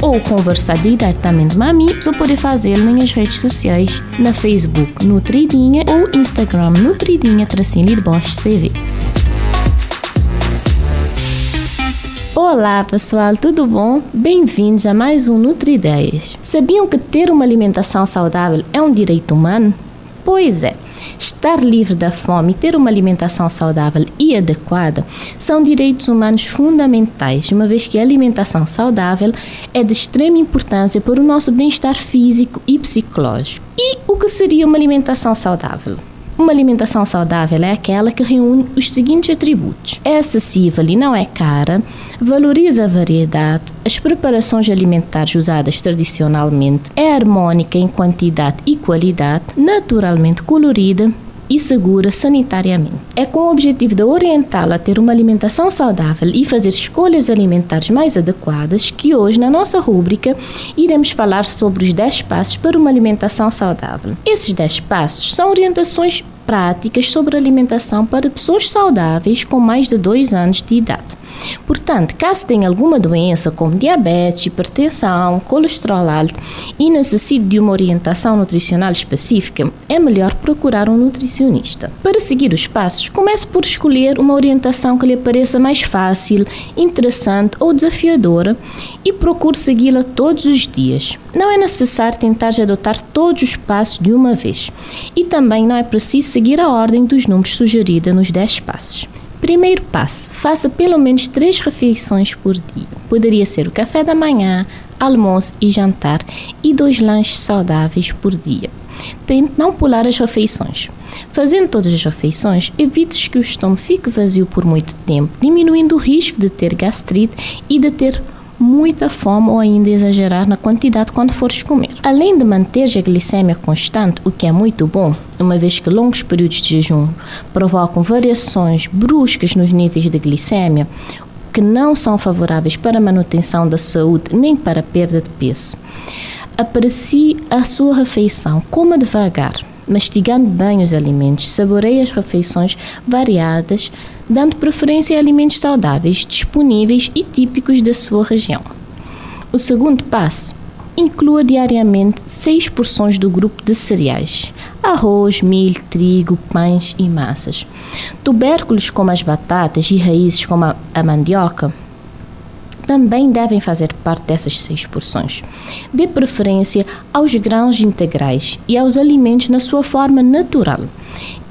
ou conversar diretamente com a você pode fazer nas redes sociais, na Facebook Nutridinha ou Instagram Nutridinha Tracinho de Bosch CV. Olá pessoal, tudo bom? Bem-vindos a mais um Nutrideias. Sabiam que ter uma alimentação saudável é um direito humano? Pois é. Estar livre da fome ter uma alimentação saudável e adequada são direitos humanos fundamentais, uma vez que a alimentação saudável é de extrema importância para o nosso bem-estar físico e psicológico. E o que seria uma alimentação saudável? Uma alimentação saudável é aquela que reúne os seguintes atributos: é acessível e não é cara, valoriza a variedade, as preparações alimentares usadas tradicionalmente, é harmônica em quantidade e qualidade, naturalmente colorida, e segura sanitariamente. É com o objetivo de orientá-la a ter uma alimentação saudável e fazer escolhas alimentares mais adequadas que hoje, na nossa rúbrica, iremos falar sobre os 10 passos para uma alimentação saudável. Esses 10 passos são orientações práticas sobre alimentação para pessoas saudáveis com mais de 2 anos de idade. Portanto, caso tenha alguma doença como diabetes, hipertensão, colesterol alto e necessite de uma orientação nutricional específica, é melhor procurar um nutricionista. Para seguir os passos, comece por escolher uma orientação que lhe pareça mais fácil, interessante ou desafiadora e procure segui-la todos os dias. Não é necessário tentar adotar todos os passos de uma vez e também não é preciso seguir a ordem dos números sugerida nos 10 passos. Primeiro passo: faça pelo menos três refeições por dia. Poderia ser o café da manhã, almoço e jantar e dois lanches saudáveis por dia. Tente não pular as refeições. Fazendo todas as refeições, evite que o estômago fique vazio por muito tempo, diminuindo o risco de ter gastrite e de ter muita fome ou ainda exagerar na quantidade quando fores comer. Além de manter a glicemia constante, o que é muito bom, uma vez que longos períodos de jejum provocam variações bruscas nos níveis de glicemia, que não são favoráveis para a manutenção da saúde nem para a perda de peso. Aprecie a sua refeição, coma devagar, mastigando bem os alimentos, saboreie as refeições variadas, dando preferência a alimentos saudáveis, disponíveis e típicos da sua região. O segundo passo inclua diariamente seis porções do grupo de cereais: arroz, milho, trigo, pães e massas. Tubérculos como as batatas e raízes como a, a mandioca também devem fazer parte dessas seis porções. Dê preferência aos grãos integrais e aos alimentos na sua forma natural.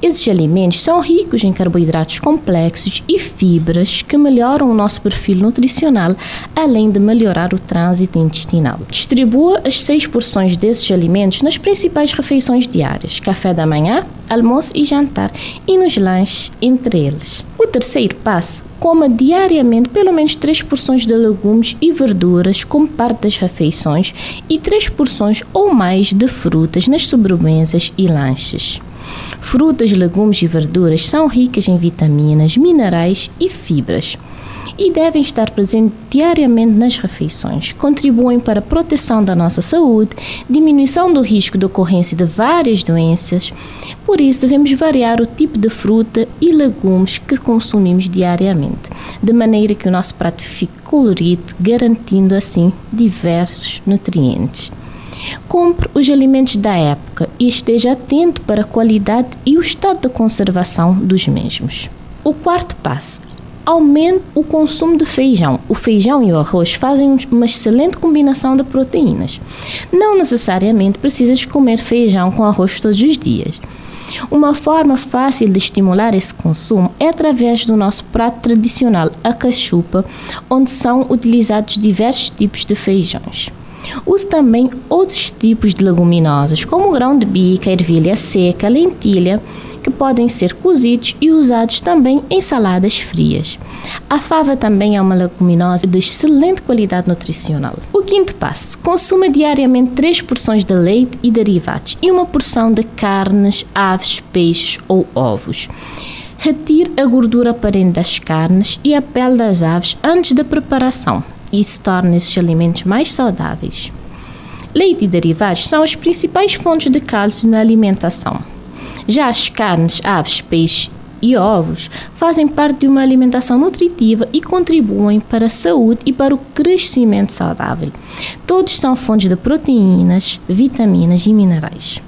Esses alimentos são ricos em carboidratos complexos e fibras que melhoram o nosso perfil nutricional, além de melhorar o trânsito intestinal. Distribua as seis porções desses alimentos nas principais refeições diárias: café da manhã, almoço e jantar, e nos lanches entre eles. O terceiro passo: coma diariamente pelo menos três porções de legumes e verduras como parte das refeições e três porções ou mais de frutas nas sobremesas e lanches. Frutas, legumes e verduras são ricas em vitaminas, minerais e fibras e devem estar presentes diariamente nas refeições. Contribuem para a proteção da nossa saúde, diminuição do risco de ocorrência de várias doenças. Por isso, devemos variar o tipo de fruta e legumes que consumimos diariamente, de maneira que o nosso prato fique colorido, garantindo assim diversos nutrientes. Compre os alimentos da época e esteja atento para a qualidade e o estado de conservação dos mesmos. O quarto passo aumente o consumo de feijão. O feijão e o arroz fazem uma excelente combinação de proteínas. Não necessariamente precisas comer feijão com arroz todos os dias. Uma forma fácil de estimular esse consumo é através do nosso prato tradicional, a cachupa, onde são utilizados diversos tipos de feijões. Use também outros tipos de leguminosas, como grão de bica, ervilha seca, lentilha, que podem ser cozidos e usados também em saladas frias. A fava também é uma leguminosa de excelente qualidade nutricional. O quinto passo: consuma diariamente 3 porções de leite e derivados e uma porção de carnes, aves, peixes ou ovos. Retire a gordura aparente das carnes e a pele das aves antes da preparação. Isso torna esses alimentos mais saudáveis. Leite e derivados são as principais fontes de cálcio na alimentação. Já as carnes, aves, peixes e ovos fazem parte de uma alimentação nutritiva e contribuem para a saúde e para o crescimento saudável. Todos são fontes de proteínas, vitaminas e minerais.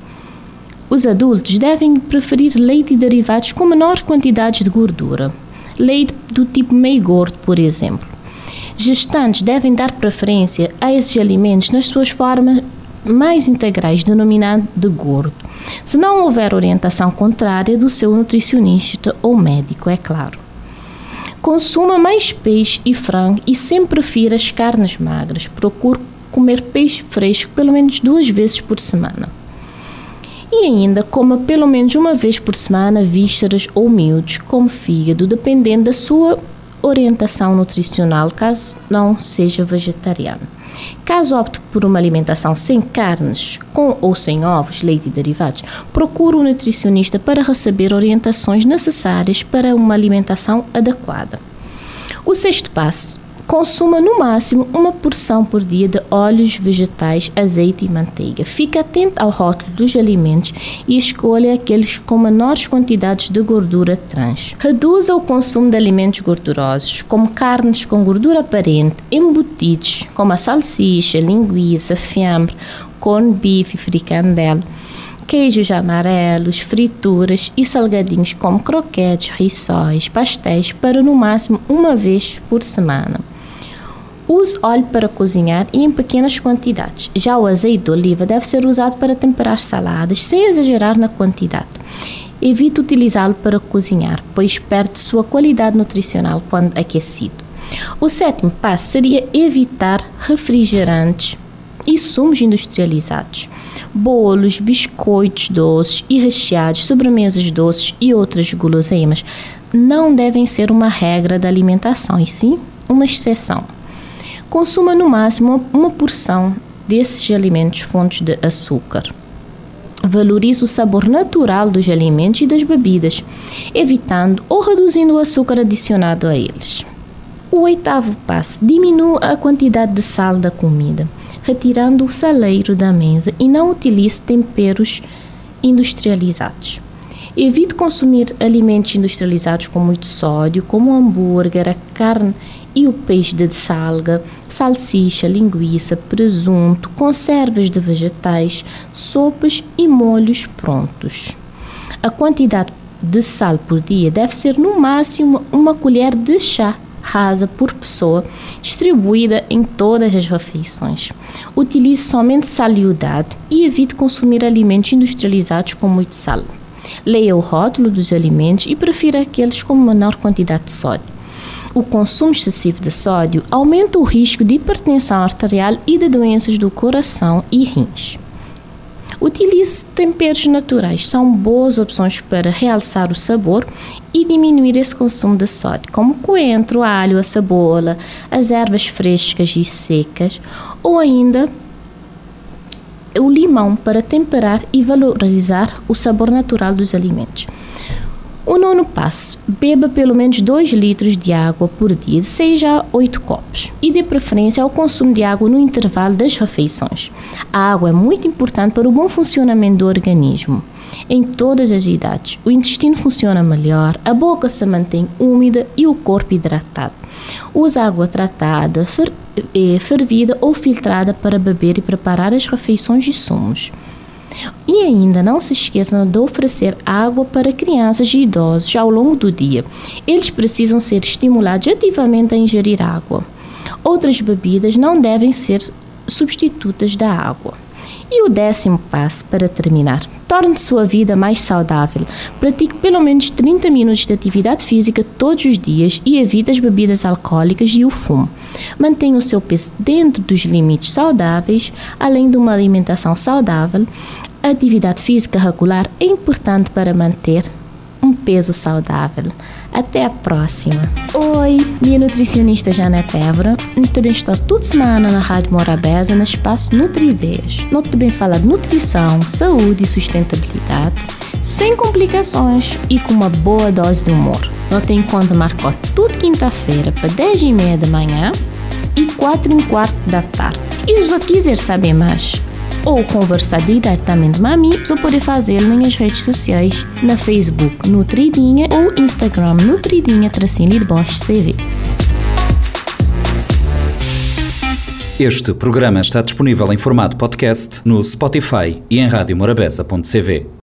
Os adultos devem preferir leite e derivados com menor quantidade de gordura. Leite do tipo meio gordo, por exemplo. Gestantes devem dar preferência a esses alimentos nas suas formas mais integrais, denominado de gordo, se não houver orientação contrária do seu nutricionista ou médico, é claro. Consuma mais peixe e frango e sempre prefira as carnes magras. Procure comer peixe fresco pelo menos duas vezes por semana. E ainda coma pelo menos uma vez por semana vísceras ou miúdos, como fígado, dependendo da sua orientação nutricional, caso não seja vegetariano. Caso opte por uma alimentação sem carnes, com ou sem ovos, leite e derivados, procure um nutricionista para receber orientações necessárias para uma alimentação adequada. O sexto passo Consuma no máximo uma porção por dia de óleos vegetais, azeite e manteiga. Fique atento ao rótulo dos alimentos e escolha aqueles com menores quantidades de gordura trans. Reduza o consumo de alimentos gordurosos, como carnes com gordura aparente, embutidos, como a salsicha, linguiça, fiambre, corn beef e fricandela queijos amarelos, frituras e salgadinhos como croquetes, rissóis, pastéis para no máximo uma vez por semana. Use óleo para cozinhar e em pequenas quantidades. Já o azeite de oliva deve ser usado para temperar saladas, sem exagerar na quantidade. Evite utilizá-lo para cozinhar, pois perde sua qualidade nutricional quando aquecido. O sétimo passo seria evitar refrigerantes e sumos industrializados. Bolos, biscoitos doces e recheados, sobremesas doces e outras guloseimas não devem ser uma regra da alimentação, e sim uma exceção. Consuma no máximo uma porção desses alimentos fontes de açúcar. Valorize o sabor natural dos alimentos e das bebidas, evitando ou reduzindo o açúcar adicionado a eles. O oitavo passo: diminua a quantidade de sal da comida, retirando o saleiro da mesa e não utilize temperos industrializados. Evite consumir alimentos industrializados com muito sódio, como hambúrguer, a carne e o peixe de salga, salsicha, linguiça, presunto, conservas de vegetais, sopas e molhos prontos. A quantidade de sal por dia deve ser no máximo uma colher de chá rasa por pessoa, distribuída em todas as refeições. Utilize somente sal iodado e evite consumir alimentos industrializados com muito sal. Leia o rótulo dos alimentos e prefira aqueles com menor quantidade de sódio. O consumo excessivo de sódio aumenta o risco de hipertensão arterial e de doenças do coração e rins. Utilize temperos naturais, são boas opções para realçar o sabor e diminuir esse consumo de sódio, como coentro, alho, a cebola, as ervas frescas e secas, ou ainda o limão para temperar e valorizar o sabor natural dos alimentos. O nono passo: beba pelo menos 2 litros de água por dia, seja 8 copos, e dê preferência ao consumo de água no intervalo das refeições. A água é muito importante para o bom funcionamento do organismo. Em todas as idades, o intestino funciona melhor, a boca se mantém úmida e o corpo hidratado. Use água tratada, eh, fervida ou filtrada para beber e preparar as refeições e sumos. E ainda não se esqueçam de oferecer água para crianças e idosos ao longo do dia. Eles precisam ser estimulados ativamente a ingerir água. Outras bebidas não devem ser substitutas da água. E o décimo passo para terminar: torne sua vida mais saudável. Pratique pelo menos 30 minutos de atividade física todos os dias e evite as bebidas alcoólicas e o fumo. Mantenha o seu peso dentro dos limites saudáveis, além de uma alimentação saudável. A atividade física regular é importante para manter peso saudável. Até a próxima. Oi, minha nutricionista Janete Évora. Também estou toda semana na Rádio Morabeza no espaço Nutri-Ideias. Nós também fala de nutrição, saúde e sustentabilidade, sem complicações e com uma boa dose de humor. Nós tem conta marcou toda quinta-feira para 10 e meia da manhã e 4 e quarto da tarde. E se você quiser saber mais, ou conversar diretamente comigo, você pode fazer nas redes sociais, na Facebook Nutridinha ou Instagram Nutridinha Tracinho de Bosch CV. Este programa está disponível em formato podcast no Spotify e em radiomorabeza.cv.